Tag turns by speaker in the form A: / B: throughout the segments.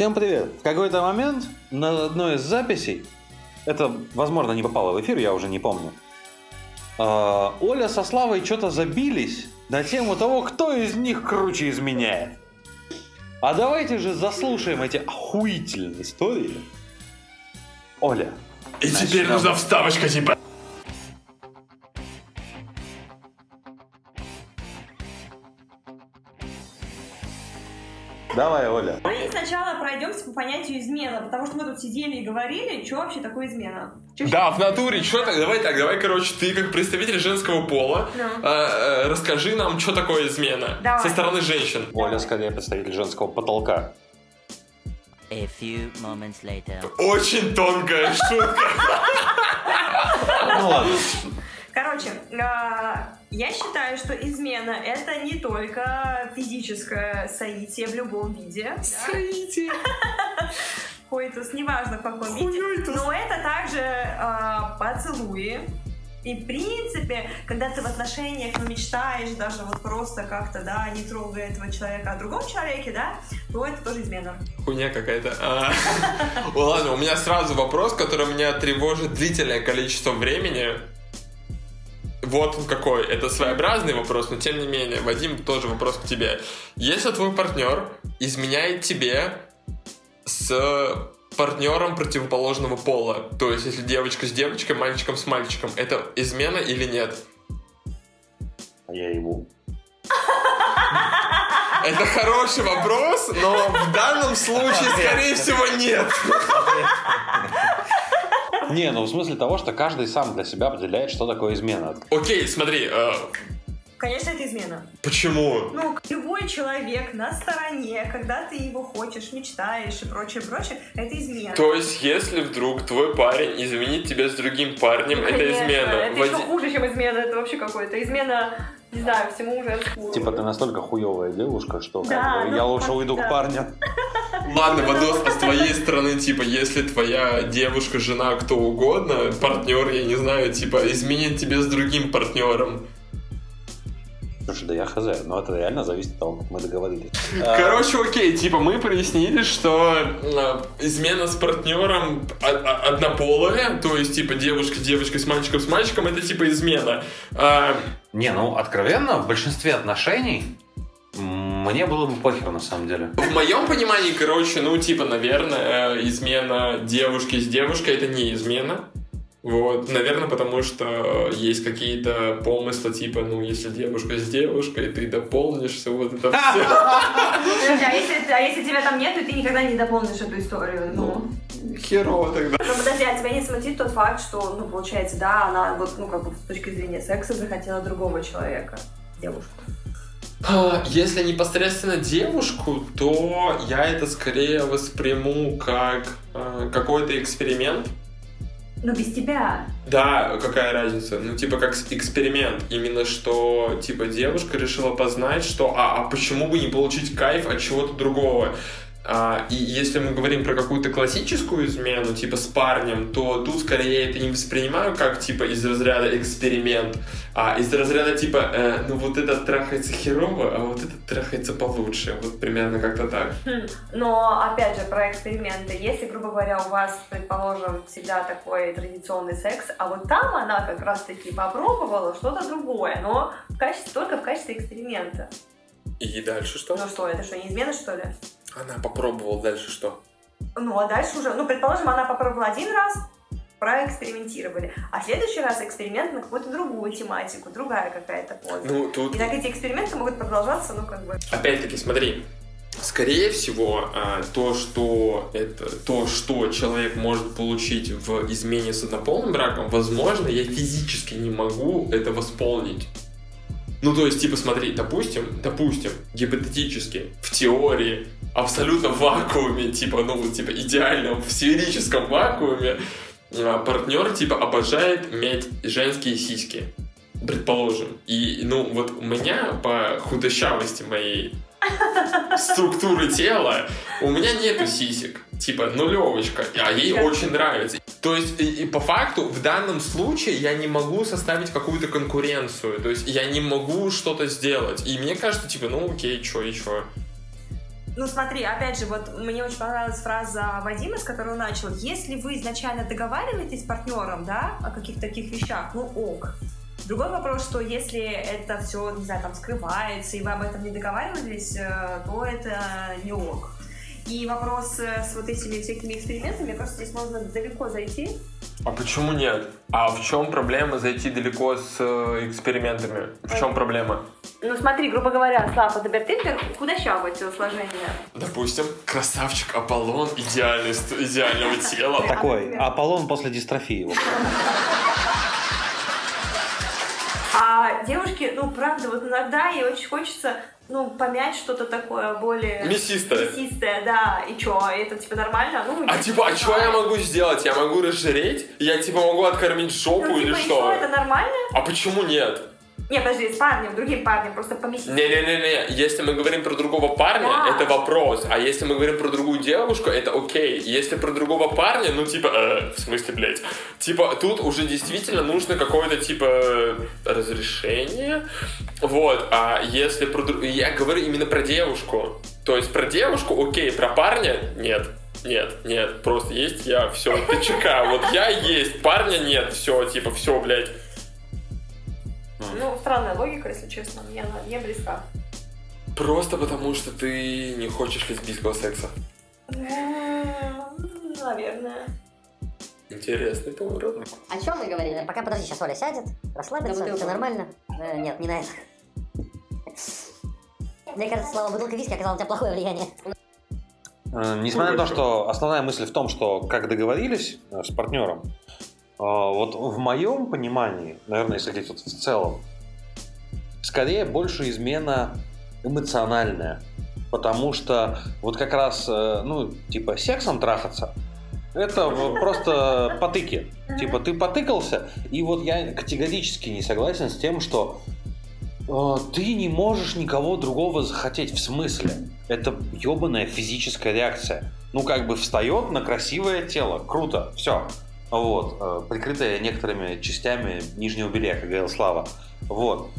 A: Всем привет! В какой-то момент на одной из записей, это, возможно, не попало в эфир, я уже не помню, а, Оля со Славой что-то забились на тему того, кто из них круче изменяет. А давайте же заслушаем эти охуительные истории. Оля.
B: И теперь
A: начнем.
B: нужна вставочка типа...
A: Давай, Оля.
C: Мы сначала пройдемся по понятию измена, потому что мы тут сидели и говорили, что вообще такое измена. Чё
B: Да, в натуре, что так? Давай так, давай, короче, ты как представитель женского пола,
C: Ну.
B: э, э, расскажи нам, что такое измена
C: Давай.
B: со стороны женщин.
A: Оля скорее представитель женского потолка.
D: A few moments later.
B: Очень тонкая шутка.
A: Ну ладно.
C: Короче, а, я считаю, что измена это не только физическое соитие в любом виде. да. Коитус, неважно в каком виде. Но это также а, поцелуи. И в принципе, когда ты в отношениях ну, мечтаешь даже вот просто как-то, да, не трогая этого человека, а о другом человеке, да, то это тоже измена.
B: Хуйня какая-то. А, ну Ладно, у меня сразу вопрос, который меня тревожит длительное количество времени. Вот он какой. Это своеобразный вопрос, но тем не менее, Вадим, тоже вопрос к тебе. Если твой партнер изменяет тебе с партнером противоположного пола, то есть если девочка с девочкой, мальчиком с мальчиком, это измена или нет?
A: А я ебу.
B: Это хороший вопрос, но в данном случае, скорее всего, нет.
A: Не, ну в смысле того, что каждый сам для себя определяет, что такое измена.
B: Окей, смотри, э,
C: Конечно, это измена.
B: почему?
C: Ну, любой человек на стороне, когда ты его хочешь, мечтаешь и прочее, прочее, это измена.
B: То есть, если вдруг твой парень изменит тебя с другим парнем,
C: Ну,
B: это
C: конечно,
B: измена.
C: Это
B: Вади-
C: еще хуже, чем измена. Это вообще какое-то. Измена, не знаю, всему женскому.
A: Типа ты настолько хуевая девушка, что как
C: Да,
A: бы,
C: ну,
A: я лучше уйду
C: да.
A: к парню.
B: Ладно, Вадос, а с твоей стороны, типа, если твоя девушка, жена, кто угодно, партнер, я не знаю, типа, изменит тебе с другим партнером.
A: Слушай, да я хз, но это реально зависит от того, как мы договорились. А,
B: Короче, окей, типа, мы прояснили, что э, измена с партнером однополая, то есть, типа, девушка с девочкой с мальчиком с мальчиком, это, типа, измена. А,
A: Не, ну откровенно, в большинстве отношений мне было бы похер на самом деле.
B: В моем понимании, короче, ну, типа, наверное, э, измена девушки с девушкой это не измена. Вот, наверное, потому что есть какие-то помыслы, типа, ну, если девушка с девушкой, ты дополнишься, вот это все.
C: Подожди, а если, а если тебя там нет, то ты никогда не дополнишь эту историю. Ну.
B: Херово тогда.
C: Ну, подожди, а тебя не смутит тот факт, что, ну, получается, да, она вот, ну, как бы с точки зрения секса захотела другого человека, девушку.
B: А, Если непосредственно девушку, то я это скорее восприму как э, какой-то эксперимент,
C: Ну, без тебя.
B: Да, какая разница? Ну, типа, как эксперимент. Именно что, типа, девушка решила познать, что, а, а почему бы не получить кайф от чего-то другого? А, и если мы говорим про какую-то классическую измену, типа, с парнем, то тут скорее я это не воспринимаю как, типа, из разряда эксперимент, а из разряда, типа, э, ну, вот этот трахается херово, а вот этот трахается получше. Вот примерно как-то так.
C: Хм. Но, опять же, про эксперименты. Если, грубо говоря, у вас, предположим, всегда такой традиционный секс, а вот там она как раз-таки попробовала что-то другое, но в качестве, только в качестве эксперимента.
B: И дальше что?
C: Ну что, это что, не измена, что ли?
B: Она попробовала дальше что?
C: Ну, а дальше уже, ну, предположим, она попробовала один раз, проэкспериментировали, а в следующий раз эксперимент на какую-то другую тематику, другая какая-то поза.
B: Ну, тут
C: И так эти эксперименты могут продолжаться, ну, как бы...
B: Опять-таки, смотри, скорее всего, а, то, что это то, что человек может получить в измене с однополым браком, возможно, я физически не могу это восполнить. Ну, то есть, типа, смотри, допустим, допустим, гипотетически, в теории, абсолютно вакууме, типа, ну, вот, типа, идеальном, в сферическом вакууме, а, партнер, типа, обожает иметь женские сиськи, предположим. И, ну, вот у меня по худощавости моей структуры тела, у меня нету сисек. Типа нулевочка, а ей очень нравится. То есть, и, и по факту, в данном случае я не могу составить какую-то конкуренцию. То есть, я не могу что-то сделать. И мне кажется, типа, ну окей, чё и чё.
C: Ну смотри, опять же, вот мне очень понравилась фраза Вадима, с которой он начал. Если вы изначально договариваетесь с партнером, да, о каких-то таких вещах, ну ок. Другой вопрос, что если это все, не знаю, там скрывается, и вы об этом не договаривались, э, то это не ок. И вопрос э, с вот этими всякими экспериментами, мне кажется, здесь можно далеко зайти.
B: А почему нет? А в чем проблема зайти далеко с э, экспериментами? В чем проблема?
C: Ну смотри, грубо говоря, Слава Дебертинтер худощавое телосложение.
B: Допустим, красавчик Аполлон идеальный, идеального тела.
A: Такой Аполлон после дистрофии.
C: А девушке, ну правда, вот иногда ей очень хочется, ну, помять что-то такое более...
B: Мясистое.
C: Мясистое, да. И чё, это типа нормально? Ну,
B: А типа, а что я могу сделать? Я могу разжиреть? Я типа могу откормить жопу
C: Ну,
B: или
C: типа, и
B: что?
C: чё, это нормально?
B: А почему нет?
C: Не, подожди, с парнем, другим парнем, просто поместить.
B: Не-не-не-не, если мы говорим про другого парня,
C: Да.
B: это вопрос. А если мы говорим про другую девушку, это окей. Если про другого парня, ну типа, э, в смысле, блядь. Типа, тут уже действительно нужно какое-то типа разрешение. Вот, а если про Я говорю именно про девушку. То есть про девушку, окей, про парня нет. Нет, нет, просто есть я, все, ТЧК, вот я есть, парня нет, все, типа, все, блядь.
C: Ну, странная логика, если честно, мне она не близка.
B: Просто потому, что ты не хочешь лесбийского секса.
C: М, Наверное.
B: Интересный поворот.
E: О чем мы говорили? Пока, подожди, сейчас Оля сядет, расслабится, все нормально. Э, нет, не на это. Мне кажется, слово бутылка виски оказало на тебя плохое влияние.
A: Э, Несмотря на то, что основная мысль в том, что как договорились э, с партнером, э, вот в моем понимании, наверное, если говорить вот в целом, скорее больше измена эмоциональная. Потому что вот как раз, э, ну, типа, сексом трахаться, это просто потыки. Типа, ты потыкался, и вот я категорически не согласен с тем, что э, ты не можешь никого другого захотеть. В смысле? Это ебаная физическая реакция. Ну, как бы встает на красивое тело. Круто. Все. Вот. э, Прикрытое некоторыми частями нижнего белья, как говорил Слава. Вот.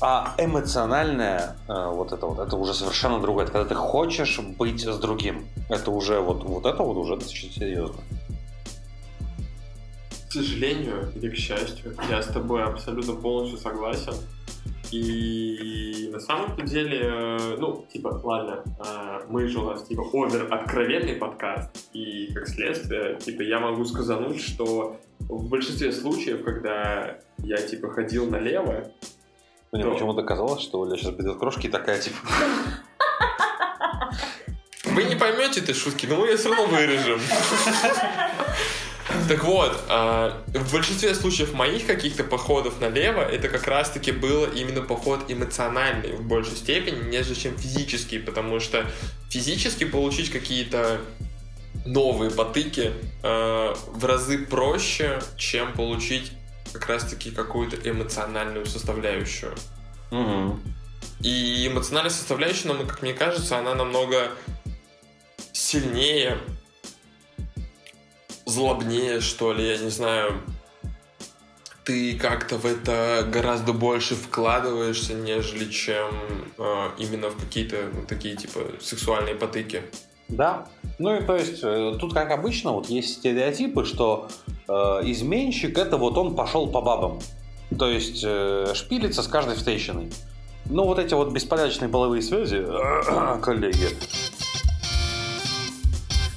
A: А эмоциональное, э, вот это вот, это уже совершенно другое. Это когда ты хочешь быть с другим. Это уже вот, вот это вот уже очень серьезно.
B: К сожалению или к счастью, я с тобой абсолютно полностью согласен. И на самом-то деле, э, ну, типа, ладно, э, мы же у нас, типа, овер откровенный подкаст, и как следствие, типа, я могу сказануть, что в большинстве случаев, когда я, типа, ходил налево,
A: Мне
B: Да.
A: почему-то казалось, что Оля сейчас берет крошки и такая, типа,
B: Вы не поймете этой шутки, но мы ее все равно вырежем. Так вот, а, в большинстве случаев моих каких-то походов налево это как раз-таки было именно поход эмоциональный в большей степени, нежели чем физический, потому что физически получить какие-то новые потыки а, в разы проще, чем получить как раз-таки какую-то эмоциональную составляющую.
A: «Мгм».
B: И эмоциональная составляющая, нам, как мне кажется, она намного сильнее, злобнее, что ли, я не знаю. Ты как-то в это гораздо больше вкладываешься, нежели чем э, именно в какие-то такие типа сексуальные потыки.
A: Да. Ну и то есть э, тут, как обычно, вот есть стереотипы, что э, изменщик это вот он пошел по бабам. То есть э, шпилится с каждой встреченной. Ну вот эти вот беспорядочные половые связи, коллеги.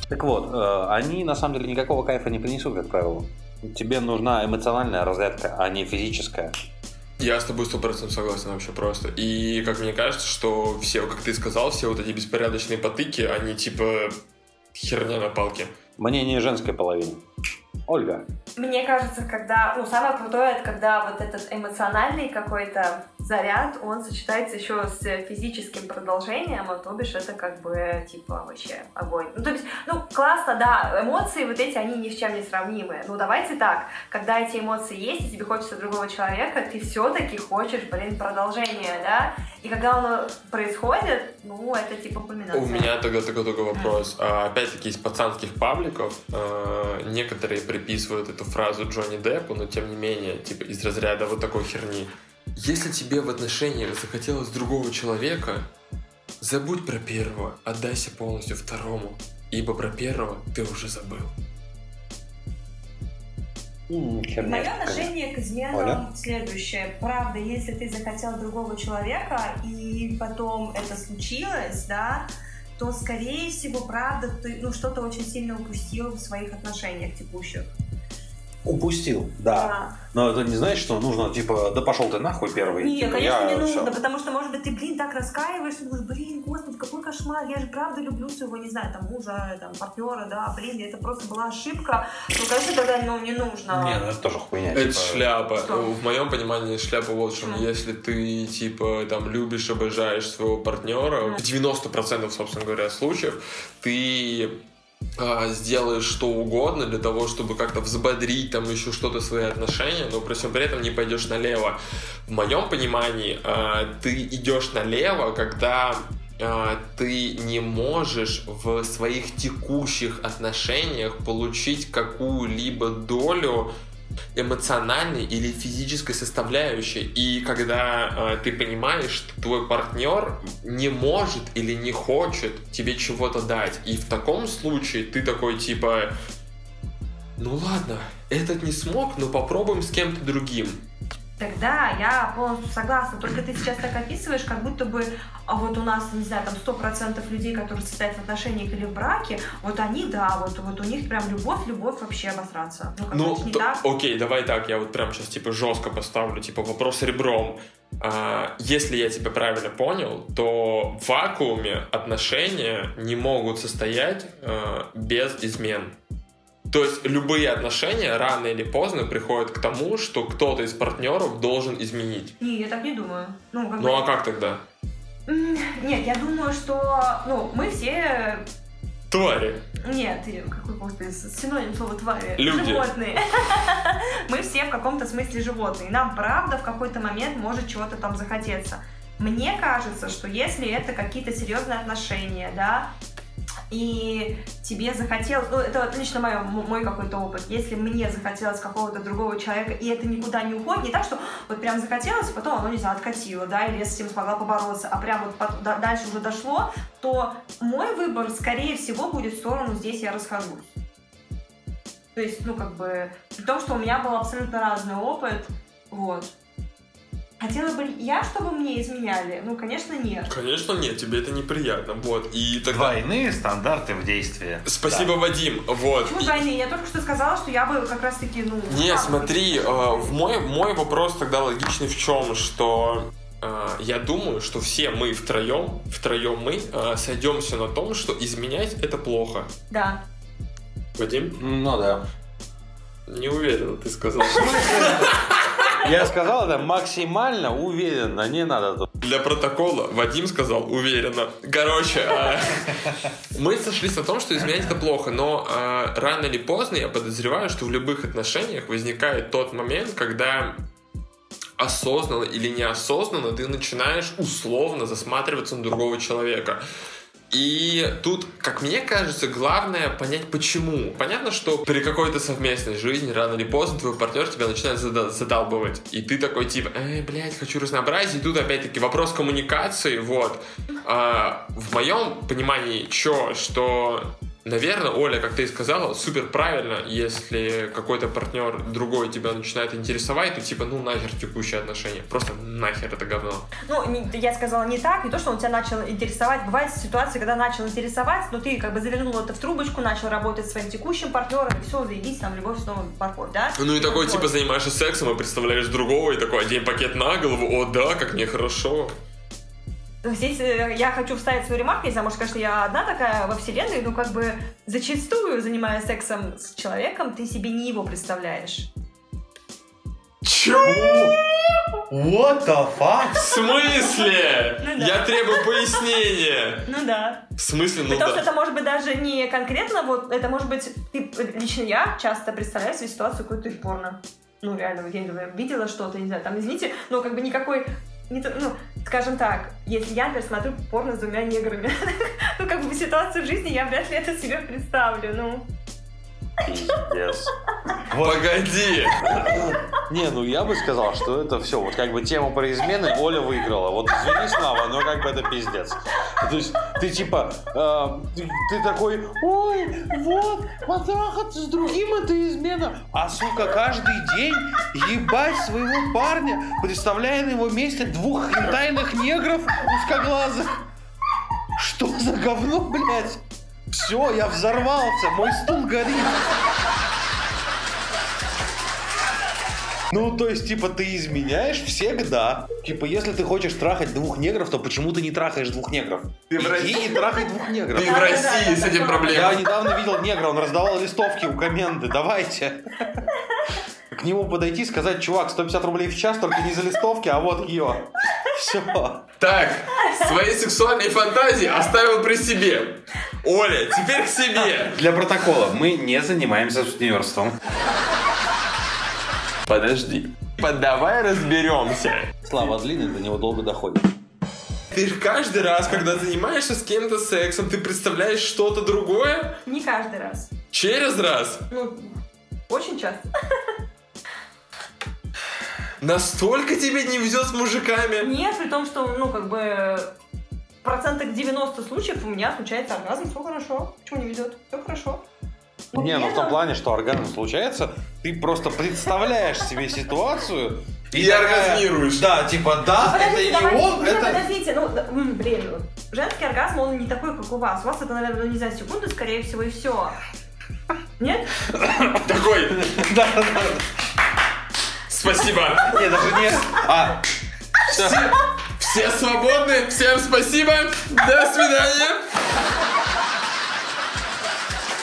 A: Так вот, э, они на самом деле никакого кайфа не принесут, как правило. Тебе нужна эмоциональная разрядка, а не физическая.
B: Я с тобой сто процентов согласен вообще просто. И как мне кажется, что все, как ты сказал, все вот эти беспорядочные потыки, они типа херня на палке.
A: Мнение женской половины. Ольга.
C: Мне кажется, когда, ну, самое крутое, это когда вот этот эмоциональный какой-то заряд, он сочетается еще с физическим продолжением, а то бишь это как бы, типа, вообще огонь. Ну, то есть, ну, классно, да, эмоции вот эти, они ни с чем не сравнимы. Ну, давайте так, когда эти эмоции есть, и тебе хочется другого человека, ты все-таки хочешь, блин, продолжения, да? И когда оно происходит, ну, это типа кульминация.
B: У меня тогда такой только вопрос. А, Опять-таки из пацанских пабликов э, некоторые приписывают эту фразу Джонни Деппу, но тем не менее, типа из разряда вот такой херни. Если тебе в отношениях захотелось другого человека, Забудь про первого, отдайся полностью второму, ибо про первого ты уже забыл.
A: Херня
C: Мое отношение к изменам
A: Оля?
C: следующее. Правда, если ты захотел другого человека, и потом это случилось, да, то, скорее всего, правда, ты ну, что-то очень сильно упустил в своих отношениях текущих.
A: Упустил, да. Но это не значит, что нужно, типа, да пошел ты нахуй первый.
C: Нет,
A: типа,
C: конечно,
A: я
C: не нужно,
A: всё.
C: потому что, может быть, ты, блин, так раскаиваешься, думаешь, блин, господи, какой кошмар, я же правда люблю своего, не знаю, там, мужа, там, партнера, да, блин, это просто была ошибка. Ну, конечно, тогда, ну, не нужно.
A: Не, ну это тоже хуйня.
B: Это
A: типа.
B: шляпа.
C: Что?
B: В моем понимании шляпа вот в чем.
C: Почему?
B: Если ты, типа, там, любишь, обожаешь своего партнера,
C: Мгм.
B: в 90% собственно говоря, случаев, ты сделаешь что угодно для того, чтобы как-то взбодрить там еще что-то свои отношения, но при всем при этом не пойдешь налево. В моем понимании а, ты идешь налево, когда а, ты не можешь в своих текущих отношениях получить какую-либо долю эмоциональной или физической составляющей. И когда э, ты понимаешь, что твой партнер не может или не хочет тебе чего-то дать, и в таком случае ты такой типа, ну ладно, этот не смог, но попробуем с кем-то другим.
C: Тогда я полностью согласна. Только ты сейчас так описываешь, как будто бы а вот у нас, не знаю, там 100% людей, которые состоят в отношениях или в браке, вот они, да, вот, вот у них прям любовь, любовь вообще обосраться. Ну, как
B: Ну,
C: не
B: то-
C: так.
B: окей, давай так, я вот прям сейчас типа жестко поставлю, типа вопрос ребром. А, если я тебя правильно понял, то в вакууме отношения не могут состоять а, без измен. То есть любые отношения рано или поздно приходят к тому, что кто-то из партнеров должен изменить.
C: Не, я так не думаю. Ну, как
B: Ну
C: бы-
B: а как тогда?
C: Нет, я думаю, что, ну, мы все
B: Твари.
C: Нет, какой, господи, синоним слова твари.
B: Люди.
C: Животные. Мы все в каком-то смысле животные. Нам, правда, в какой-то момент может чего-то там захотеться. Мне кажется, что если это какие-то серьезные отношения, да, и тебе захотелось, ну, это лично мой, мой какой-то опыт, если мне захотелось какого-то другого человека, и это никуда не уходит, не так, что вот прям захотелось, и потом оно, не знаю, откатило, да, или я с этим смогла побороться, а прям вот пот- да- дальше уже дошло, то мой выбор, скорее всего, будет в сторону «здесь я расхожусь». То есть, ну, как бы, при том, что у меня был абсолютно разный опыт, вот. Хотела бы я, чтобы мне изменяли? Ну, конечно, нет.
B: Конечно, нет, тебе это неприятно. Вот. И тогда.
A: Двойные стандарты в действии.
B: Спасибо, Вадим. Вот.
C: Почему
B: И-
C: двойные? Я только что сказала, что я бы как раз-таки, ну...
B: Не, смотри, э, в мой, мой вопрос тогда логичный в чем, что э, я думаю, что все мы втроем, втроем мы э, сойдемся на том, что изменять это плохо.
C: Да.
B: Вадим?
A: Ну да.
B: Не уверен, ты сказал.
A: Я сказал это максимально уверенно, не надо тут.
B: Для протокола Вадим сказал уверенно. Короче, э, мы сошлись на том, что изменять это плохо, но э, рано или поздно я подозреваю, что в любых отношениях возникает тот момент, когда осознанно или неосознанно ты начинаешь условно засматриваться на другого человека. И тут, как мне кажется, главное понять почему. Понятно, что при какой-то совместной жизни рано или поздно твой партнер тебя начинает зада- задалбывать. И ты такой типа, эй, блядь, хочу разнообразия. И тут опять-таки вопрос коммуникации, вот. А, в моем понимании, чё, что Наверное, Оля, как ты и сказала, супер правильно, если какой-то партнер другой тебя начинает интересовать, то типа, ну нахер текущие отношения. Просто нахер это говно.
C: Ну, не- я сказала не так, не то, что он тебя начал интересовать. Бывают ситуации, когда начал интересовать, но ты как бы завернул это в трубочку, начал работать с своим текущим партнером, и все, заебись, там, любовь снова морковь, да?
B: Ну и такой,
C: Вот.
B: типа, занимаешься сексом и представляешь другого, и такой, одень пакет на голову, о да, как мне хорошо.
C: Здесь э, я хочу вставить свою ремарку, не знаю, может, конечно, я одна такая во вселенной, но как бы зачастую, занимаясь сексом с человеком, ты себе не его представляешь.
B: Чё?
A: What the fuck?
B: В смысле?
C: Ну да.
B: Я требую пояснения.
C: Ну да.
B: В смысле, ну
C: Потому что это может быть даже не конкретно, вот это может быть, ты, лично я часто представляю себе ситуацию какую-то порно. Ну, реально, я видела что-то, не знаю, там, извините, но как бы никакой, не ну, скажем так, если я, например, смотрю порно с двумя неграми, ну, как бы ситуацию в жизни я вряд ли это себе представлю, ну.
A: Пиздец. Вот.
B: Погоди!
A: Не, ну я бы сказал, что это все. Вот как бы тему про измены Оля выиграла. Вот извини, Слава, но как бы это пиздец. То есть ты типа, э, ты, ты такой, ой, вот, потрахаться с другим это измена. А сука, каждый день ебать своего парня, представляя на его месте двух хентайных негров узкоглазых. Что за говно, блядь? Все, я взорвался, мой стул горит. Ну, то есть, типа, ты изменяешь всегда. Типа, если ты хочешь трахать двух негров, то почему ты не трахаешь двух негров?
B: Ты в России-
A: и трахай двух негров.
B: Ты в России с этим
A: Я
B: проблема.
A: недавно видел негра, он раздавал листовки у коменды. Давайте. К нему подойти и сказать, чувак, 150 рублей в час, только не за листовки, а вот ее. Все.
B: Так, свои сексуальные фантазии оставил при себе. Оля, теперь к себе.
A: Для протокола, мы не занимаемся сутенерством.
B: Подожди. Давай разберемся.
A: Слава длинный, до него долго доходит.
B: Ты же каждый раз, когда занимаешься с кем-то сексом, ты представляешь что-то другое
C: Не каждый раз.
B: через раз.
C: Ну, очень часто.
B: Настолько тебе не везет с мужиками.
C: Нет, при том, что, ну, как бы, в процентах 90 случаев у меня случается оргазм, все хорошо. Почему не везет? Все хорошо.
A: Не, ну в том плане, что оргазм случается, ты просто представляешь себе ситуацию
B: И оргазмируешь.
A: Да, типа, да, это
C: Подождите,
A: не он,
C: нет,
A: это...
C: подождите, ну, да, блин, ну, женский оргазм, он не такой, как у вас. У вас это, наверное, ну, не знаю, секунды, скорее всего, и все. Нет?
B: Такой,
A: Да,
B: спасибо.
A: не, даже не... А.
B: Все, все свободны, всем спасибо, до свидания.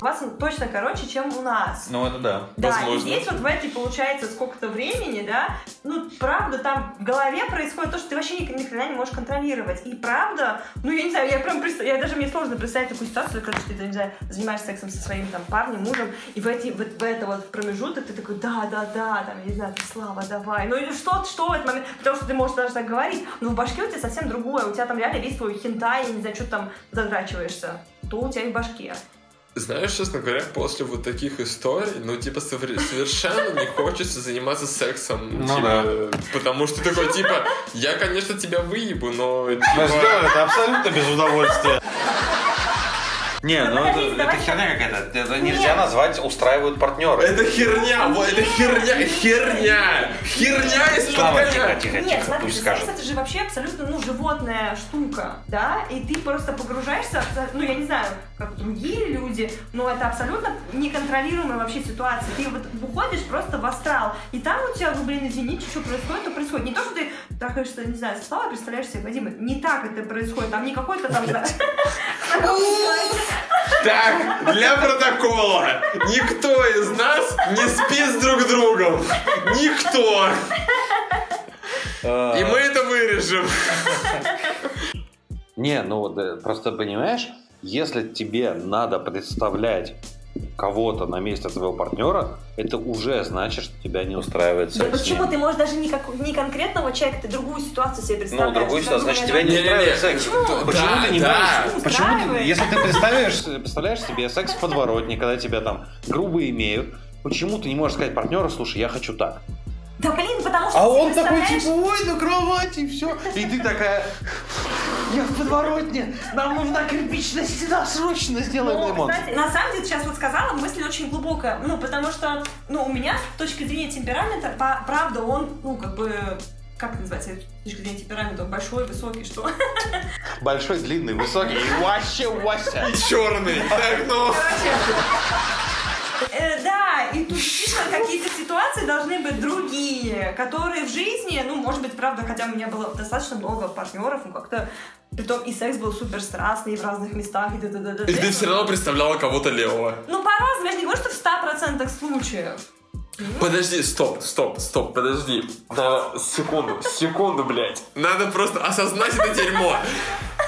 C: У вас точно короче, чем у нас.
A: Ну, это да.
C: Да,
B: Возможно.
C: и здесь вот в этой, получается, сколько-то времени, да, ну, правда, там в голове происходит то, что ты вообще ни, ни хрена не можешь контролировать. И правда, ну, я не знаю, я прям представ- я даже мне сложно представить такую ситуацию, когда ты, не знаю, занимаешься сексом со своим там парнем, мужем, и в, эти, вот, в это вот промежуток ты такой, да, да, да, там, я не знаю, ты, Слава, давай. Ну, или что, что в этот момент, потому что ты можешь даже так говорить, но в башке у тебя совсем другое, у тебя там реально весь твой хентай, я не знаю, что ты там задрачиваешься, то у тебя и в башке.
B: Знаешь, честно говоря, после вот таких историй, ну, типа, совершенно не хочется заниматься сексом.
A: Ну
B: типа,
A: да.
B: Потому что такой, типа, я, конечно, тебя выебу, но, типа,
A: сделали это абсолютно без удовольствия. Не,
C: Ну,
A: ну это, это херня какая-то. Это нельзя
C: Нет.
A: назвать устраивают партнеры.
B: это херня, вот, это херня, херня, херня из-под
A: Слава, тихо, тихо,
C: Нет,
A: тихо,
C: смотри,
A: пусть скажет.
C: это же вообще абсолютно, ну, животная штука, да, и ты просто погружаешься, ну, я не знаю, как другие люди, но это абсолютно неконтролируемая вообще ситуация. Ты вот уходишь просто в астрал, и там у тебя, ну, блин, извините, что происходит, то происходит. Не то, что ты трахаешься, не знаю, Славой, представляешь себе Вадима, не так это происходит, там не какой-то там...
B: Так, для протокола, никто из нас не спит с друг другом. Никто. И мы это вырежем.
A: Не, ну вот э, просто понимаешь, если тебе надо представлять кого-то на месте твоего партнера, это уже значит, что тебя не устраивает
C: Да
A: секс. с
C: почему ты можешь даже не, как, не конкретного человека, ты другую ситуацию себе
A: Ну,
C: представляешь.
A: другую
C: Как
A: ситуацию, значит, тебя не устраивает секс.
C: Почему?
A: Почему
B: Да,
A: ты не
B: да.
A: можешь? Почему ты, если ты представляешь, представляешь себе секс в подворотне, когда тебя там грубо имеют, почему ты не можешь сказать партнеру, слушай, я хочу так?
C: Да блин, потому что
A: А он такой, типа, ой, на кровати, и все. И ты такая, я в подворотне, нам нужна кирпичная стена, срочно сделаем
C: Ну,
A: ремонт.
C: кстати, на самом деле, сейчас вот сказала, мысль очень глубокая. Ну, потому что, ну, у меня с точки зрения темперамента, правда, он, ну, как бы, как это называется, с точки зрения темперамента, он большой, высокий, что?
A: Большой, длинный, высокий, и вообще Вася.
B: И черный. Так, ну.
C: Э, да, и тут действительно какие-то ситуации должны быть другие, которые в жизни, ну, может быть, правда, хотя у меня было достаточно много партнеров, ну, как-то, притом и секс был супер страстный в разных местах, и т.д.
B: И ты все равно представляла кого-то левого.
C: Ну, по-разному, я же не говорю, что в 100% случаев.
B: Подожди, стоп, стоп, стоп, подожди. Да, секунду, секунду, блядь. Надо просто осознать это дерьмо.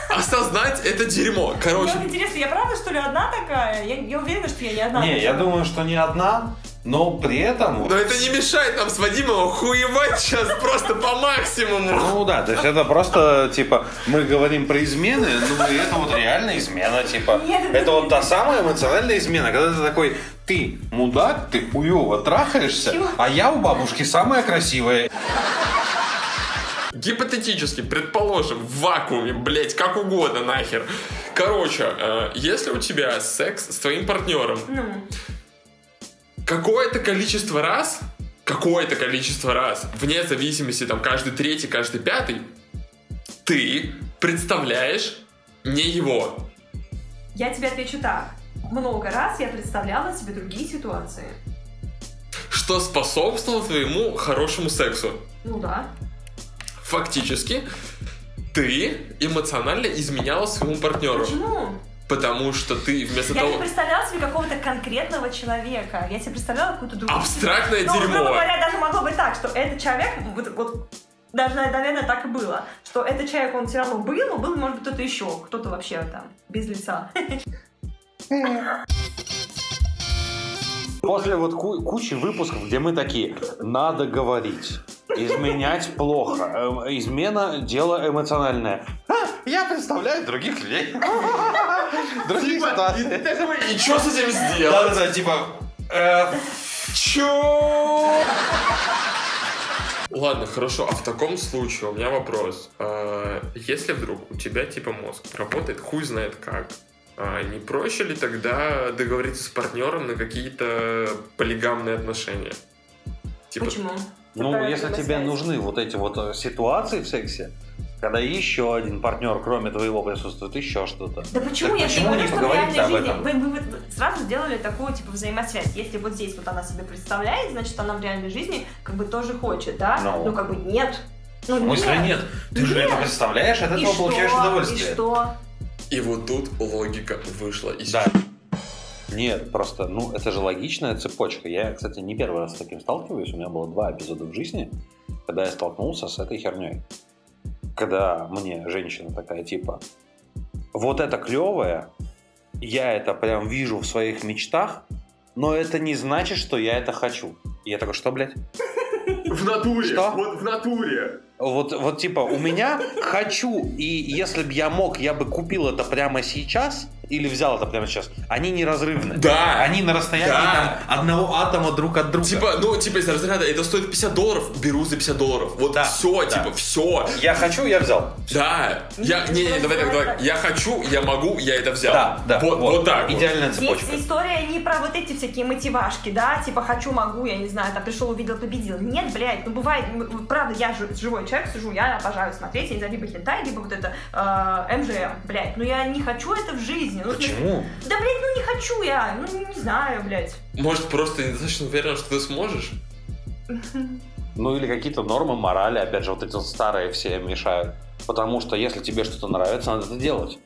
B: Осознать это дерьмо. Короче,
C: Мне вот интересно, я правда, что ли, одна такая? Я, я уверена, что я не одна
A: Не,
C: такая.
A: я думаю, что не одна. Но при этом...
B: Но это не мешает нам с Вадимом охуевать сейчас просто по максимуму.
A: Ну да, то есть это просто, типа, мы говорим про измены, ну и это вот реально измена, типа.
C: Нет, это
A: вот та самая эмоциональная измена, когда ты такой, ты мудак, ты хуево трахаешься, а я у бабушки самая красивая.
B: Гипотетически, предположим, в вакууме, блять, как угодно нахер. Короче, э, если у тебя секс с твоим партнером,
C: Ну,
B: какое-то количество раз, какое-то количество раз, вне зависимости, там, каждый третий, каждый пятый, ты представляешь не его.
C: я тебе отвечу так. Много раз я представляла себе другие ситуации.
B: Что способствовало твоему хорошему сексу.
C: Ну да.
B: Фактически, ты эмоционально изменяла своему партнеру.
C: Почему?
B: Потому что ты вместо
C: Я не
B: того...
C: представляла себе какого-то конкретного человека. Я себе представляла какую-то другую.
B: Абстрактное
C: Ну,
B: дерьмо.
C: грубо говоря, даже могло быть так, что этот человек, вот, вот даже, наверное, так и было, что этот человек, он все равно был, но был, может быть, кто-то еще, кто-то вообще там, без лица.
A: После вот ку- кучи выпусков, где мы такие, надо говорить, изменять плохо, эм, измена – дело эмоциональное. Ха, я представляю других людей. Другие ситуации.
B: И что с этим сделать?
A: Да-да-да, типа, э,
B: Чё? Ладно, хорошо, а в таком случае у меня вопрос. А, Если вдруг у тебя типа мозг работает хуй знает как, а не проще ли тогда договориться с партнером на какие-то полигамные отношения? Типа,
C: Почему?
A: Ну, если тебе
C: связь.
A: нужны вот эти вот э, ситуации в сексе, когда еще один партнер, кроме твоего, присутствует, еще что-то.
C: Да почему?
A: Так
C: я
A: почему
C: не говорю,
A: не
C: что в
A: поговорить
C: реальной
A: об
C: жизни.
A: этом?
C: Вы, вы вот сразу сделали такую, типа, взаимосвязь. Если вот здесь вот она себе представляет, значит, она в реальной жизни как бы тоже хочет, да?
A: Ну.
C: Ну, как бы нет. Ну,
A: В смысле нет? Ты же
C: Нет.
A: это представляешь, от
C: И
A: этого
C: что?
A: получаешь
C: И
A: удовольствие.
C: что?
B: И вот тут логика вышла из
A: Да. Нет, просто, ну, это же логичная цепочка. Я, кстати, не первый раз с таким сталкиваюсь. У меня было два эпизода в жизни, когда я столкнулся с этой херней. Когда мне женщина такая, типа, вот это клевое, я это прям вижу в своих мечтах, но это не значит, что я это хочу. И я такой, что, блядь?
B: В натуре!
A: Что?
B: Вот в натуре!
A: Вот, вот типа, у меня хочу, и если бы я мог, я бы купил это прямо сейчас, или взял это прямо сейчас. Они неразрывны.
B: Да.
A: Они на расстоянии
B: Да.
A: там, одного атома друг от друга.
B: Типа, ну, типа, из разряда, это стоит 50 долларов, беру за 50 долларов. Вот
A: Да,
B: все,
A: да.
B: типа, все.
A: Я хочу, я взял.
B: Да. Я, не, не, давай так, давай. Я хочу, я могу, я это взял.
A: Да, да.
B: Вот, вот так. вот.
A: Идеальная
C: Здесь
A: цепочка.
C: история не про вот эти всякие мотивашки, да, типа хочу, могу, я не знаю, там пришел, увидел, победил. Нет, блядь, ну бывает, м, правда, я же живой человек, сижу, я обожаю смотреть, я не знаю, либо хентай, либо вот это э, МЖМ, блядь, но я не хочу это в жизни. Ну, в смысле,
A: Почему?
C: Да, блядь, ну не хочу я, ну не знаю, блядь.
B: Может, просто недостаточно уверен, что ты сможешь?
A: Ну или какие-то нормы морали, опять же, вот эти вот старые все мешают. Потому что если тебе что-то нравится, надо это делать.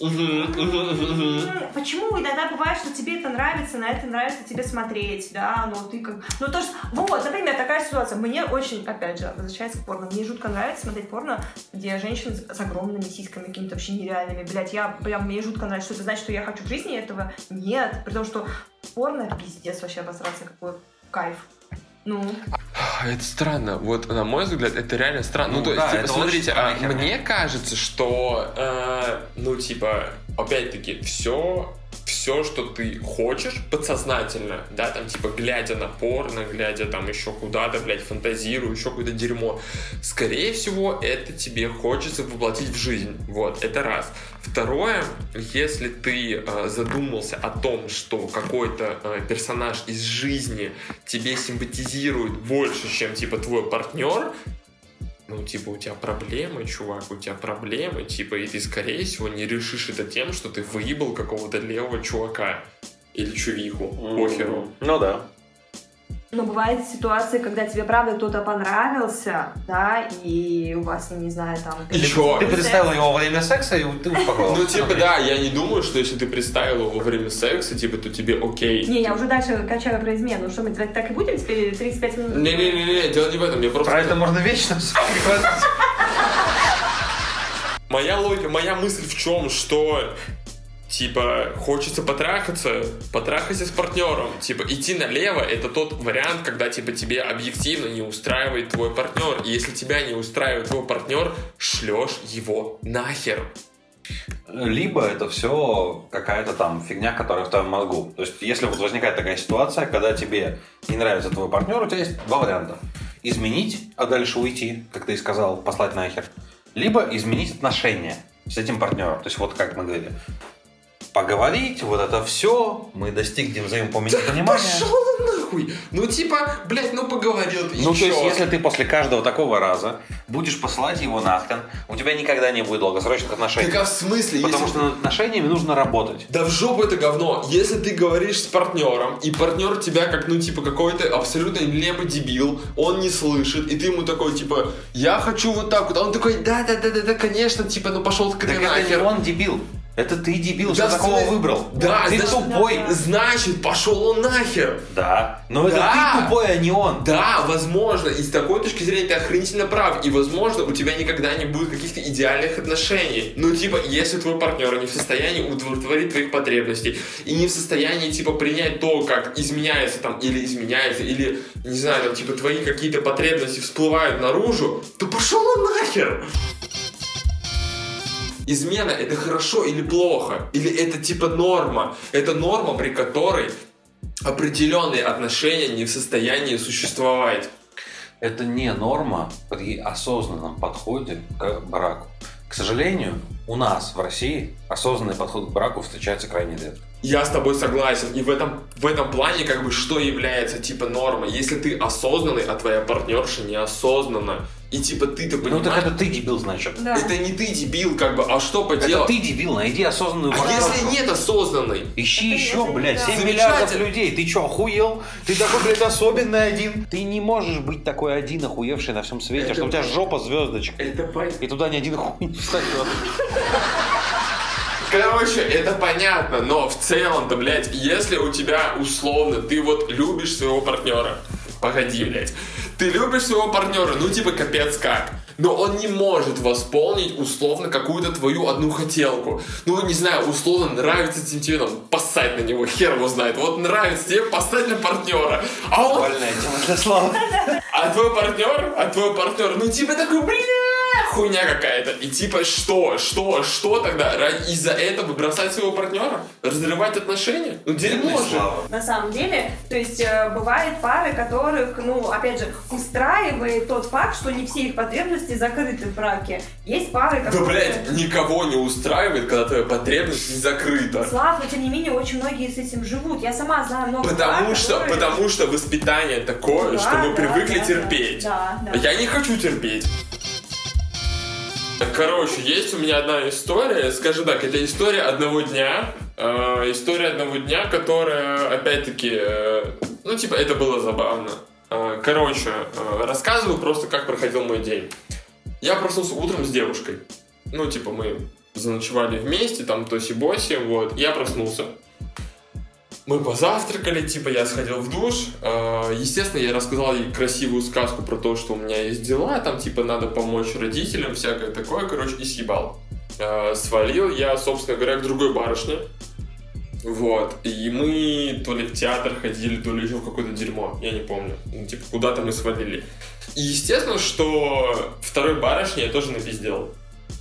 C: Ну, Почему иногда бывает, что тебе это нравится, на это нравится тебе смотреть, да, но ты как... Ну, то есть, вот, например, такая ситуация. Мне очень, опять же, возвращаясь к порно, мне жутко нравится смотреть порно, где женщины с огромными сиськами, какими-то вообще нереальными. Блять, я прям, мне жутко нравится. Что это значит, что я хочу в жизни этого? Нет. При том, что порно пиздец вообще обосраться, какой кайф. Ну,
B: Это странно. Вот, на мой взгляд, это реально странно. Ну,
A: Ну
B: то есть,
A: да,
B: типа,
A: это
B: смотрите, а, мне кажется, что, э, ну, типа, опять-таки, все, все, что ты хочешь подсознательно, да, там, типа, глядя на порно, глядя там еще куда-то, блядь, фантазируя, еще какое-то дерьмо, скорее всего, это тебе хочется воплотить в жизнь. Вот, это раз. Второе, если ты э, задумался о том, что какой-то э, персонаж из жизни тебе симпатизирует больше, чем типа твой партнер, ну, типа, у тебя проблемы, чувак, у тебя проблемы, типа, и ты, скорее всего, не решишь это тем, что ты выебал какого-то левого чувака или чувиху, похеру.
A: Ну да.
C: Но бывают ситуации, когда тебе правда кто-то понравился, да, и у вас, я не знаю, там...
B: И чё?
A: Ты представил его во время секса, и ты успокоился.
B: Ну, типа, да, я не думаю, что если ты представил его во время секса, типа, то тебе окей.
C: Не, я уже дальше качаю про измену. Что мы так, так и будем теперь 35 минут?
B: Не-не-не, дело не в этом, я просто...
A: Про это можно вечно
B: Моя логика, моя мысль в чем, что Типа, хочется потрахаться, потрахайся с партнером. Типа, идти налево — это тот вариант, когда типа тебе объективно не устраивает твой партнер. И если тебя не устраивает твой партнер, шлешь его нахер.
A: Либо это все какая-то там фигня, которая в твоем мозгу. То есть, если вот возникает такая ситуация, когда тебе не нравится твой партнер, у тебя есть два варианта. Изменить, а дальше уйти, как ты и сказал, послать нахер. Либо изменить отношения с этим партнером. То есть, вот как мы говорили, поговорить, вот это все, мы достигнем взаимопонимания.
B: Пошел он нахуй! Ну, типа, блядь, ну поговорил ты,
A: Ну, то есть, если ты после каждого такого раза будешь посылать его нахрен, у тебя никогда не будет долгосрочных отношений.
B: Так а в смысле?
A: Потому
B: если-
A: что над отношениями нужно работать.
B: Да в жопу это говно. Если ты говоришь с партнером, и партнер тебя как, ну, типа, какой-то абсолютно нелепый дебил, он не слышит, и ты ему такой, типа, я хочу вот так вот. А он такой, да-да-да-да-да, конечно, типа, ну пошел ты
A: Так это не он дебил. Это ты дебил,
B: Да,
A: что такого выбрал.
B: Да,
A: ты
B: значит-
A: тупой.
B: Значит, пошел он нахер.
A: Да. Но это
B: Да.
A: ты тупой, а не он.
B: Да, возможно, и с такой точки зрения ты охренительно прав. И, возможно, у тебя никогда не будет каких-то идеальных отношений. Ну, типа, если твой партнер не в состоянии удовлетворить твоих потребностей и не в состоянии, типа, принять то, как изменяется там, или изменяется, или, не знаю, там, типа, твои какие-то потребности всплывают наружу, то пошел он нахер! Измена это хорошо или плохо? Или это типа норма? Это норма, при которой определенные отношения не в состоянии существовать.
A: Это не норма при осознанном подходе к браку. К сожалению, у нас в России осознанный подход к браку встречается крайне редко.
B: Я с тобой согласен. И в этом, в этом плане, как бы, что является, типа, нормой? Если ты осознанный, а твоя партнерша неосознанна, и, типа, ты-то
A: Ну
B: понимаешь...
A: так это ты дебил, значит.
C: Да.
B: Это не ты, дебил, как бы, а что
A: Это
B: поделать?
A: ты дебил, найди осознанную
B: А
A: партнершу.
B: если нет осознанной?
A: Ищи
C: Это
A: еще, блядь,
C: да.
A: 7
B: Замечательно.
A: миллиардов людей. Ты что, охуел? Ты такой, блядь, особенный один. Ты не можешь быть такой один охуевший на всем свете,
B: Это
A: что у тебя жопа звездочка.
B: Это.
A: И туда ни один хуй не встает.
B: Короче, это понятно, но в целом-то, блядь, если у тебя условно, ты вот любишь своего партнера, погоди, блядь, ты любишь своего партнера, ну типа капец как, но он не может восполнить условно какую-то твою одну хотелку. Ну, не знаю, условно нравится тебе там поссать на него, хер его знает. Вот нравится тебе поссать на партнера. А он
A: Больная тема для славы.
B: а твой партнер, а твой партнер, ну типа такой, бля, хуйня какая-то. И типа что, что, что тогда? Из-за этого бросать своего партнера? Разрывать отношения? Ну дерьмо же.
C: На самом деле, то есть э, бывают пары, которых, ну, опять же, устраивает тот факт, что не все их потребности закрыты в браке. Есть пары,
B: Да,
C: которые...
B: блядь, никого не устраивает, когда твоя потребность не закрыта.
C: Слав, но тем не менее очень многие с этим живут. Я сама знаю много
B: Потому
C: пар,
B: что,
C: которые-
B: потому что воспитание такое,
C: Да,
B: что мы
C: да,
B: привыкли
C: да,
B: терпеть.
C: Да, да.
B: Я не хочу терпеть. Короче, есть у меня одна история, скажем так, это история одного дня, э, история одного дня, которая, опять-таки, э, ну, типа, это было забавно. Э, короче, э, рассказываю просто, как проходил мой день. Я проснулся утром с девушкой. Ну, типа, мы заночевали вместе, там, тоси-боси, вот. Я проснулся. Мы позавтракали, типа я сходил в душ. Э, Естественно, я рассказал ей красивую сказку про то, что у меня есть дела, там типа надо помочь родителям, всякое такое, короче, и съебал. Э, Свалил я, собственно говоря, к другой барышне. Вот. И мы то ли в театр ходили, то ли еще в какое-то дерьмо. Я не помню. Ну, типа, куда-то мы свалили. И естественно, что второй барышне я тоже напиздел.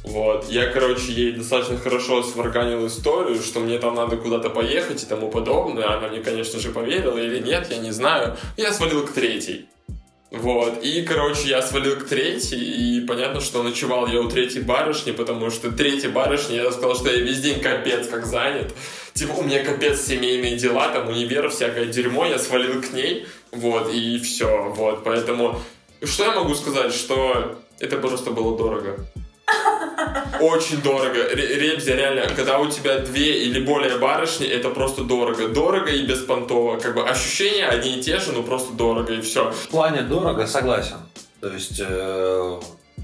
B: Вот. Я, короче, ей достаточно хорошо сварганил историю, что мне там надо куда-то поехать и тому подобное. Она мне, конечно же, поверила или нет, я не знаю. Я свалил к третьей. Вот, и, короче, я свалил к третьей, и понятно, что ночевал я у третьей барышни, потому что третья барышня, я сказал, что я весь день капец как занят. Типа, у меня капец семейные дела, там универ, всякое дерьмо, я свалил к ней, вот, и все, вот, поэтому... Что я могу сказать, что это просто было дорого. Очень дорого. Ре- Ребзя, реально, когда у тебя две или более барышни, это просто дорого. Дорого и беспонтово. Как бы ощущения одни и те же, но просто дорого и все.
A: В плане дорого согласен. То есть э,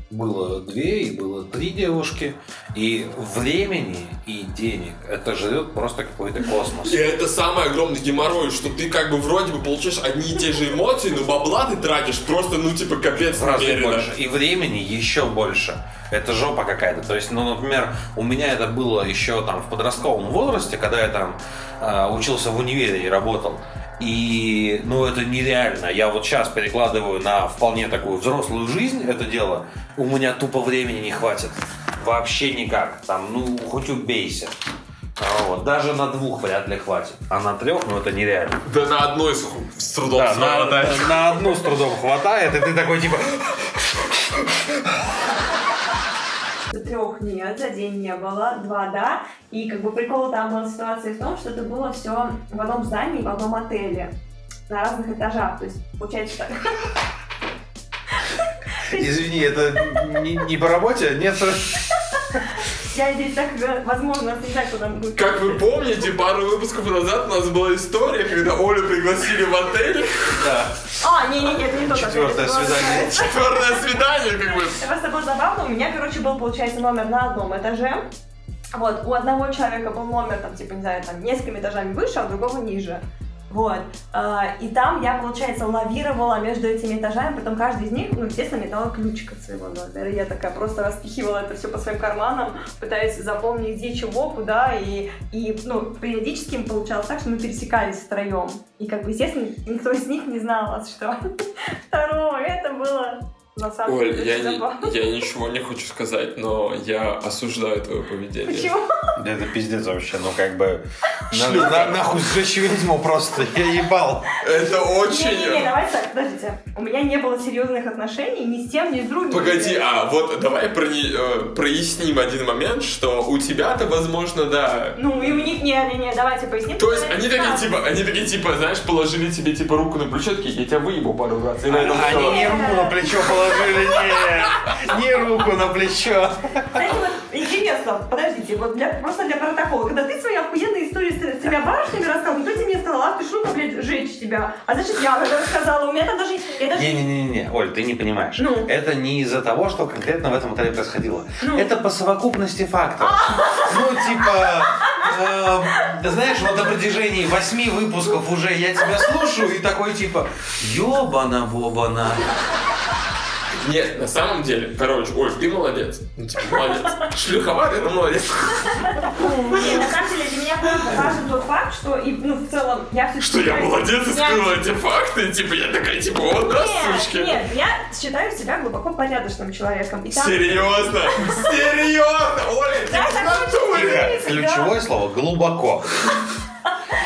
A: было две и было три девушки. И времени и денег это живет просто какой-то космос.
B: И это самый огромный геморрой, что ты как бы вроде бы получаешь одни и те же эмоции, но бабла ты тратишь просто, ну, типа, капец
A: разы
B: намеренно.
A: больше. И времени еще больше. Это жопа какая-то. То есть, ну, например, у меня это было еще там в подростковом возрасте, когда я там э, учился в универе и работал. И, ну, это нереально. Я вот сейчас перекладываю на вполне такую взрослую жизнь это дело. У меня тупо времени не хватит. Вообще никак. Там, ну, хоть убейся. А Вот. Даже на двух вряд ли хватит. А на трех, ну, это нереально.
B: Да на одной с, с трудом
A: Да, на,
B: хватает.
A: на одну с трудом хватает, и ты такой, типа,
C: нет, за день не было, два да. И как бы прикол там была ситуация в том, что это было все в одном здании, в одном отеле. На разных этажах. То есть, получается так.
A: извини, это не, не по работе? Нет?
C: Я здесь так, возможно, не знаю, куда будет.
B: Как вы помните, пару выпусков назад у нас была история, когда Олю пригласили в отель.
A: Да.
C: А, не-не-не, это не тот отель,
A: Четвертое
C: это было-
A: свидание.
B: Четвертое свидание, как бы.
C: Это просто было забавно. У меня, короче, был, получается, номер на одном этаже. Вот, у одного человека был номер, там, типа, не знаю, там, несколькими этажами выше, а у другого ниже. Вот. А, И там я, получается, лавировала между этими этажами, потом каждый из них, ну, естественно, мне дала ключик от своего номера. Я такая просто распихивала это все по своим карманам, пытаясь запомнить, где чего, куда, и, и ну, периодически получалось так, что мы пересекались втроем. И, как бы, естественно, никто из них не знал, что второго. Это было на самом
B: Оль,
C: деле
B: я, не- я ничего не хочу сказать, но я осуждаю твое поведение.
C: Почему?
A: Да это пиздец вообще, ну как бы... На, на- нахуй сжечь ведьму просто, я ебал.
B: Это
C: Не-не-не,
B: очень...
C: давайте так, подождите. У меня не было серьезных отношений ни с тем, ни с другим.
B: Погоди, а вот давай э, проясним один момент, что у тебя-то, возможно, да.
C: Ну, и у них, не-не-не, давайте поясним.
B: То есть они такие, типа, они такие, типа, знаешь, положили тебе, типа, руку на плечо, такие, я тебя выебу пару раз. И на этом
A: Они
B: всё.
A: не руку на плечо положили, нет. Не руку на плечо.
C: Кстати, вот интересно, подождите, вот для, просто для протокола, когда ты свои охуенные истории с, тремя барышнями рассказывал, кто тебе мне сказал, а ты шутка, блядь, жечь тебя. А значит, я рассказала, у меня там даже... Я даже...
A: Не-не-не, Оль, ты не понимаешь.
C: Ну?
A: Это не из-за того, что конкретно в этом отеле происходило.
C: Ну?
A: Это по совокупности фактов. Ну, типа, э, знаешь, вот на протяжении восьми выпусков уже я тебя слушаю и такой, типа, ёбана-вобана.
B: Нет, на самом деле, короче, Оль, ты молодец. Ну, типа, молодец. Шлюховатый, но молодец.
C: Не, на самом деле, для меня важен тот факт, что, и, ну, в целом, я все
B: Что я молодец и скрыла эти факты, типа, я такая, типа, вот да,
C: Нет,
B: сучки.
C: нет, я считаю себя глубоко порядочным человеком.
B: Серьезно? Серьезно? Оля, ты в натуре?
A: Ключевое слово глубоко.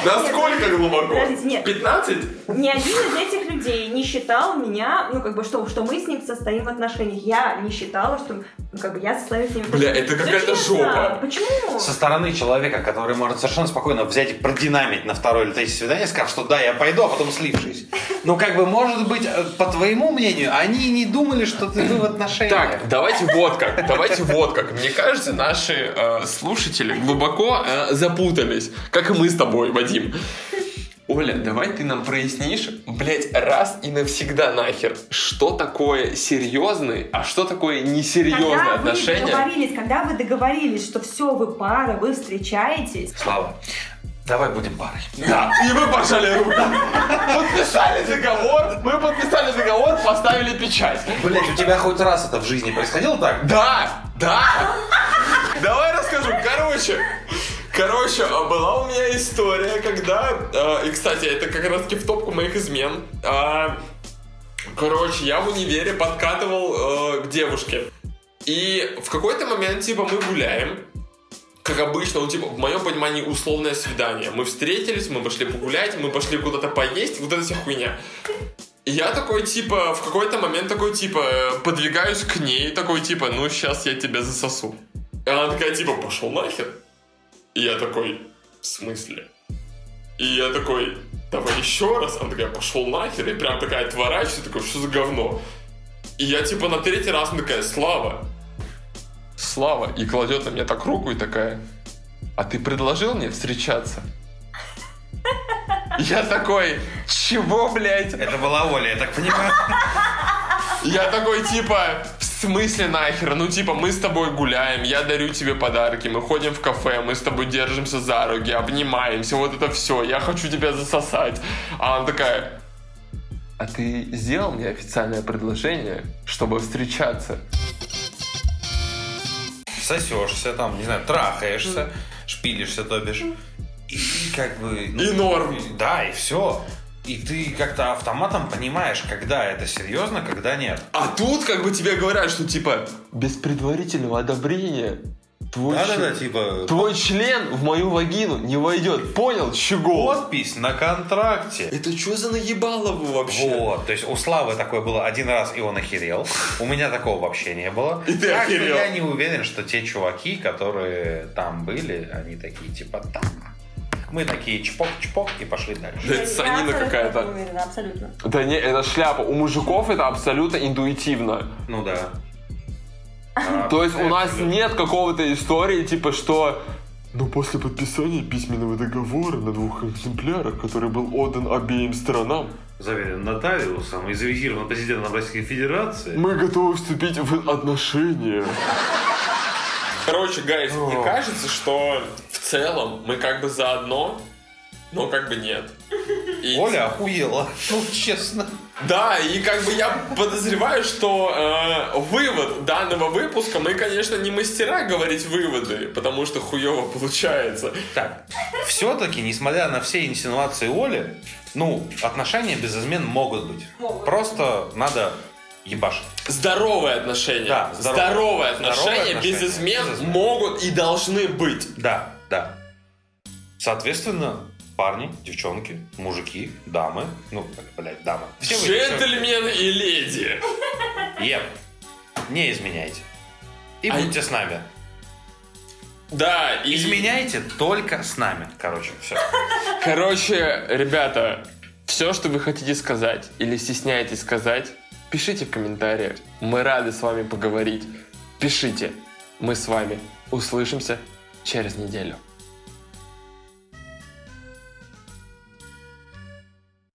B: Насколько глубоко?
C: Подождите, нет.
B: 15?
C: Ни один из этих людей не считал меня, ну, как бы, что, что мы с ним состоим в отношениях. Я не считала, что, ну, как бы, я состою с ним в
B: Бля, это какая-то жопа.
C: Почему?
A: Со стороны человека, который может совершенно спокойно взять и продинамить на второе или третье свидание, сказав, что да, я пойду, а потом слившись. Ну, как бы, может быть, э, по твоему мнению, они не думали, что ты в отношениях.
B: Так, давайте вот как. Давайте вот как. Мне кажется, наши э, слушатели глубоко э, запутались, как и мы с тобой, Вадим. Оля, давай ты нам прояснишь, блять, раз и навсегда нахер, что такое серьезный, а что такое несерьезные
C: когда
B: отношения.
C: вы договорились, когда вы договорились, что все, вы пара, вы встречаетесь,
A: Слава, давай будем парой.
B: Да, и мы пожали руки. Подписали договор, мы подписали договор, поставили печать.
A: Блять, у тебя хоть раз это в жизни происходило так?
B: Да, да. Давай расскажу. Короче, короче, а, была у меня история, когда, э, и, кстати, это как раз таки в топку моих измен. А, Короче, я в универе подкатывал э, к девушке. И в какой-то момент, типа, мы гуляем. Как обычно, ну, типа, в моем понимании, условное свидание. Мы встретились, мы пошли погулять, мы пошли куда-то поесть, вот эта вся хуйня. Я такой, типа, в какой-то момент такой, типа, подвигаюсь к ней, такой, типа, ну, сейчас я тебя засосу. И она такая, типа, пошел нахер. И я такой, в смысле? И я такой, давай еще раз. Она такая, пошел нахер. И прям такая отворачивается, такой, что за говно? И я, типа, на третий раз она такая, Слава. Слава. И кладет на меня так руку и такая, а ты предложил мне встречаться? Я такой, чего, блядь?
A: Это была Оля, я так понимаю.
B: Я такой, типа, смысле нахер? Ну, типа, мы с тобой гуляем, я дарю тебе подарки, мы ходим в кафе, мы с тобой держимся за руки, обнимаемся, вот это все, я хочу тебя засосать. А она такая, а ты сделал мне официальное предложение, чтобы встречаться?
A: сосешься, там, не знаю, трахаешься, шпилишься, то бишь. И как бы... ну,
B: И норм.
A: Да, и все. И ты как-то автоматом понимаешь, когда это серьезно, когда нет.
B: А тут как бы тебе говорят, что типа без предварительного одобрения твой,
A: Да-да-да,
B: член-
A: типа...
B: твой член в мою вагину не войдет. Понял, чего?
A: Подпись на контракте.
B: Это что за наебалово вообще?
A: Вот, то есть у Славы такое было один раз, и он охерел. У меня такого вообще не было.
B: И ты
A: Так что
B: охерел.
A: я не уверен, что те чуваки, которые там были, они такие, типа, так. Мы такие чпок-чпок и пошли дальше.
B: Да это санина какая-то.
C: уверена, абсолютно.
B: Да не, это шляпа. У мужиков это абсолютно интуитивно.
A: Ну да.
B: То есть у нас нет какого-то истории, типа, что... Но после подписания письменного договора на двух экземплярах, который был отдан обеим сторонам,
A: Заверен нотариусом и завизирован президентом Российской Федерации.
B: мы готовы вступить в отношения. Короче, гайс, мне кажется, что в целом мы как бы заодно, но как бы нет. И-
A: Оля охуела, ну честно.
B: Да, и как бы я подозреваю, что э, вывод данного выпуска, мы, конечно, не мастера говорить выводы, потому что хуево получается.
A: Так, все-таки, несмотря на все инсинуации Оли, ну, отношения без измен могут быть.
C: Могут.
A: Просто надо ебашить.
B: Здоровые отношения.
A: Да, здоровые.
B: здоровые, отношения,
A: Здоровые
B: без
A: отношения,
B: измен
A: без измен.
B: могут и должны быть.
A: Да, да. Соответственно, парни, девчонки, мужики, дамы, ну, блядь, дамы. Все
B: Джентльмены и леди.
A: Еп. Не изменяйте. И
B: А
A: будьте с нами.
B: Да, и...
A: Изменяйте только с нами. Короче, все.
B: Короче, ребята, все, что вы хотите сказать или стесняетесь сказать, пишите в комментариях. Мы рады с вами поговорить. Пишите. Мы с вами услышимся через неделю.